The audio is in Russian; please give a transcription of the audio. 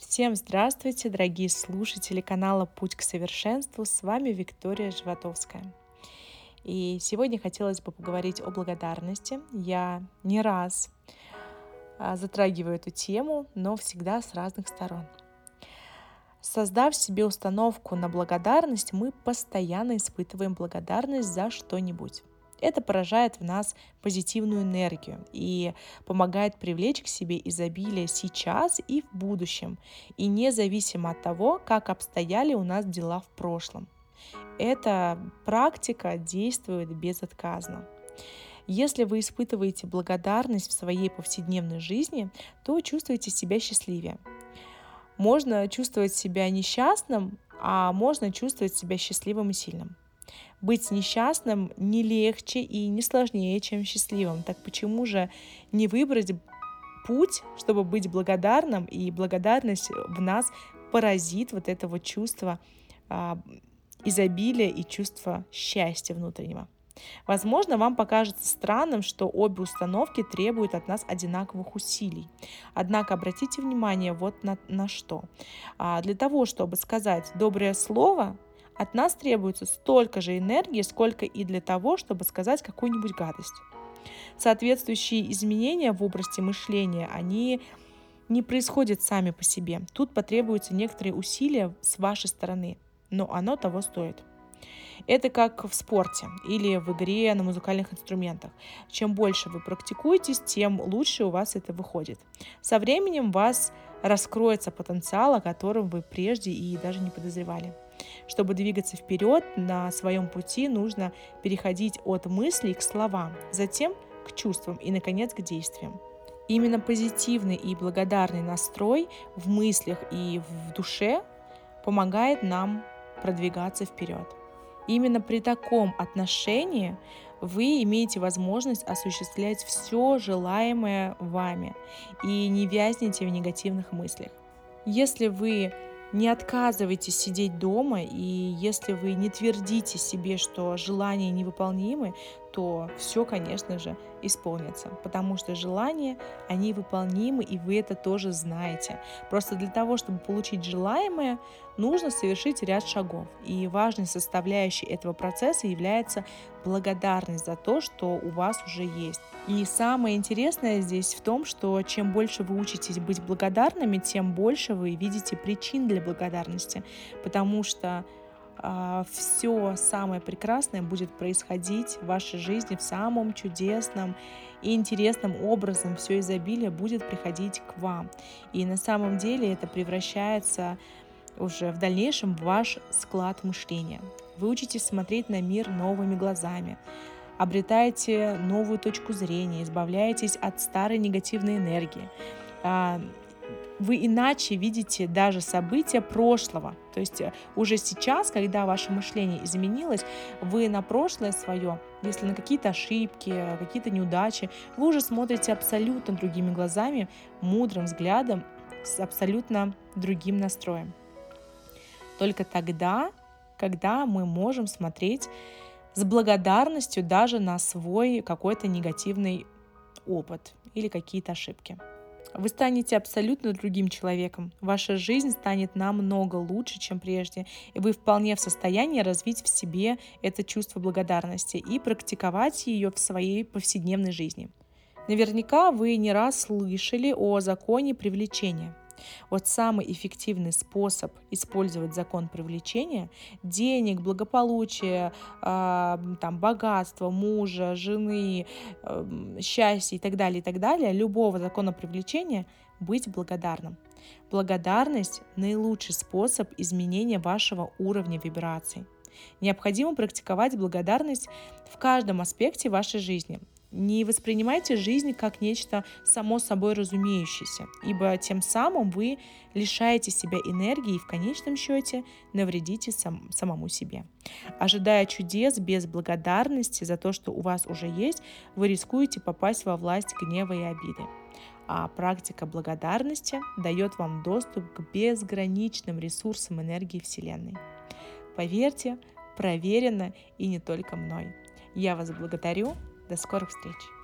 Всем здравствуйте, дорогие слушатели канала «Путь к совершенству». С вами Виктория Животовская. И сегодня хотелось бы поговорить о благодарности. Я не раз а, затрагиваю эту тему, но всегда с разных сторон. Создав себе установку на благодарность, мы постоянно испытываем благодарность за что-нибудь. Это поражает в нас позитивную энергию и помогает привлечь к себе изобилие сейчас и в будущем, и независимо от того, как обстояли у нас дела в прошлом. Эта практика действует безотказно. Если вы испытываете благодарность в своей повседневной жизни, то чувствуете себя счастливее. Можно чувствовать себя несчастным, а можно чувствовать себя счастливым и сильным. Быть несчастным не легче и не сложнее, чем счастливым. Так почему же не выбрать путь, чтобы быть благодарным, и благодарность в нас поразит вот это вот чувство а, изобилия и чувство счастья внутреннего. Возможно, вам покажется странным, что обе установки требуют от нас одинаковых усилий. Однако обратите внимание вот на, на что. А, для того, чтобы сказать доброе слово, от нас требуется столько же энергии, сколько и для того, чтобы сказать какую-нибудь гадость. Соответствующие изменения в области мышления, они не происходят сами по себе. Тут потребуются некоторые усилия с вашей стороны, но оно того стоит. Это как в спорте или в игре на музыкальных инструментах. Чем больше вы практикуетесь, тем лучше у вас это выходит. Со временем у вас раскроется потенциал, о котором вы прежде и даже не подозревали. Чтобы двигаться вперед на своем пути, нужно переходить от мыслей к словам, затем к чувствам и, наконец, к действиям. Именно позитивный и благодарный настрой в мыслях и в душе помогает нам продвигаться вперед. Именно при таком отношении вы имеете возможность осуществлять все желаемое вами и не вязнете в негативных мыслях. Если вы не отказывайтесь сидеть дома, и если вы не твердите себе, что желания невыполнимы, то все, конечно же, исполнится, потому что желания, они выполнимы, и вы это тоже знаете. Просто для того, чтобы получить желаемое, нужно совершить ряд шагов. И важной составляющей этого процесса является благодарность за то, что у вас уже есть. И самое интересное здесь в том, что чем больше вы учитесь быть благодарными, тем больше вы видите причин для благодарности, потому что а, все самое прекрасное будет происходить в вашей жизни в самом чудесном и интересным образом. Все изобилие будет приходить к вам. И на самом деле это превращается уже в дальнейшем в ваш склад мышления. Вы учитесь смотреть на мир новыми глазами, обретаете новую точку зрения, избавляетесь от старой негативной энергии а, вы иначе видите даже события прошлого. То есть э, уже сейчас, когда ваше мышление изменилось, вы на прошлое свое, если на какие-то ошибки, какие-то неудачи, вы уже смотрите абсолютно другими глазами, мудрым взглядом, с абсолютно другим настроем. Только тогда, когда мы можем смотреть с благодарностью даже на свой какой-то негативный опыт или какие-то ошибки. Вы станете абсолютно другим человеком. Ваша жизнь станет намного лучше, чем прежде, и вы вполне в состоянии развить в себе это чувство благодарности и практиковать ее в своей повседневной жизни. Наверняка вы не раз слышали о законе привлечения. Вот самый эффективный способ использовать закон привлечения денег, благополучия, э, там, богатства, мужа, жены, э, счастья и так далее, и так далее, любого закона привлечения быть благодарным. Благодарность – наилучший способ изменения вашего уровня вибраций. Необходимо практиковать благодарность в каждом аспекте вашей жизни. Не воспринимайте жизнь как нечто само собой разумеющееся, ибо тем самым вы лишаете себя энергии и в конечном счете навредите сам, самому себе. Ожидая чудес без благодарности за то, что у вас уже есть, вы рискуете попасть во власть гнева и обиды. А практика благодарности дает вам доступ к безграничным ресурсам энергии Вселенной. Поверьте, проверено и не только мной. Я вас благодарю до скорых встреч!